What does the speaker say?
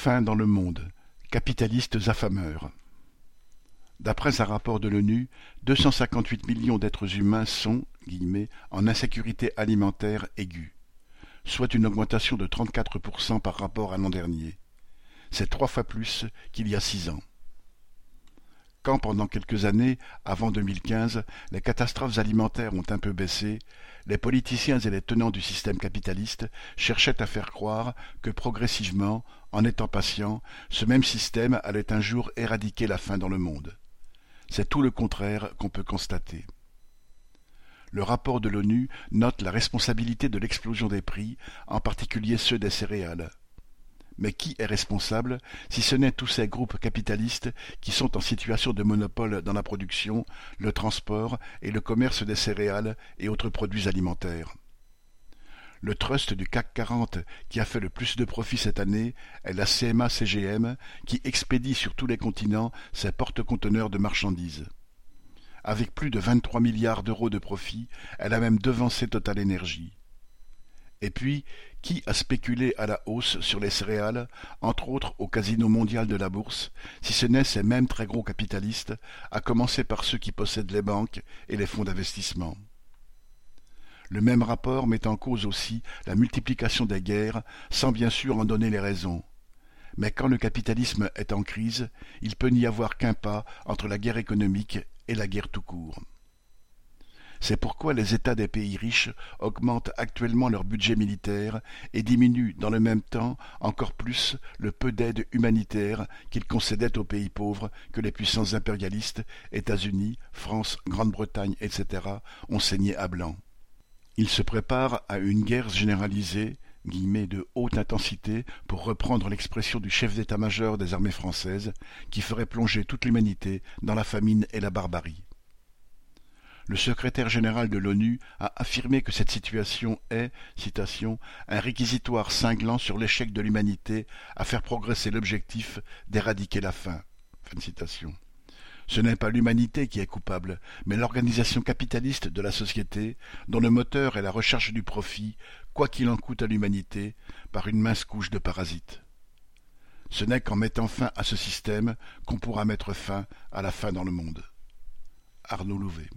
Faim dans le monde, capitalistes affameurs. D'après un rapport de l'ONU, 258 millions d'êtres humains sont guillemets, en insécurité alimentaire aiguë, soit une augmentation de 34% par rapport à l'an dernier. C'est trois fois plus qu'il y a six ans. Pendant quelques années, avant 2015, les catastrophes alimentaires ont un peu baissé, les politiciens et les tenants du système capitaliste cherchaient à faire croire que progressivement, en étant patients, ce même système allait un jour éradiquer la faim dans le monde. C'est tout le contraire qu'on peut constater. Le rapport de l'ONU note la responsabilité de l'explosion des prix, en particulier ceux des céréales. Mais qui est responsable, si ce n'est tous ces groupes capitalistes qui sont en situation de monopole dans la production, le transport et le commerce des céréales et autres produits alimentaires? Le trust du CAC 40 qui a fait le plus de profits cette année est la CMA-CGM qui expédie sur tous les continents ses porte-conteneurs de marchandises. Avec plus de 23 milliards d'euros de profits, elle a même devancé Total Energy. Et puis, qui a spéculé à la hausse sur les céréales, entre autres au casino mondial de la bourse, si ce n'est ces mêmes très gros capitalistes, à commencer par ceux qui possèdent les banques et les fonds d'investissement Le même rapport met en cause aussi la multiplication des guerres, sans bien sûr en donner les raisons. Mais quand le capitalisme est en crise, il peut n'y avoir qu'un pas entre la guerre économique et la guerre tout court. C'est pourquoi les États des pays riches augmentent actuellement leur budget militaire et diminuent dans le même temps encore plus le peu d'aide humanitaire qu'ils concédaient aux pays pauvres que les puissances impérialistes, États-Unis, France, Grande-Bretagne, etc., ont saigné à blanc. Ils se préparent à une guerre généralisée de haute intensité, pour reprendre l'expression du chef d'état-major des armées françaises, qui ferait plonger toute l'humanité dans la famine et la barbarie le secrétaire général de l'ONU a affirmé que cette situation est, citation, un réquisitoire cinglant sur l'échec de l'humanité à faire progresser l'objectif d'éradiquer la faim. Ce n'est pas l'humanité qui est coupable, mais l'organisation capitaliste de la société, dont le moteur est la recherche du profit, quoi qu'il en coûte à l'humanité, par une mince couche de parasites. Ce n'est qu'en mettant fin à ce système qu'on pourra mettre fin à la faim dans le monde. Arnaud Louvet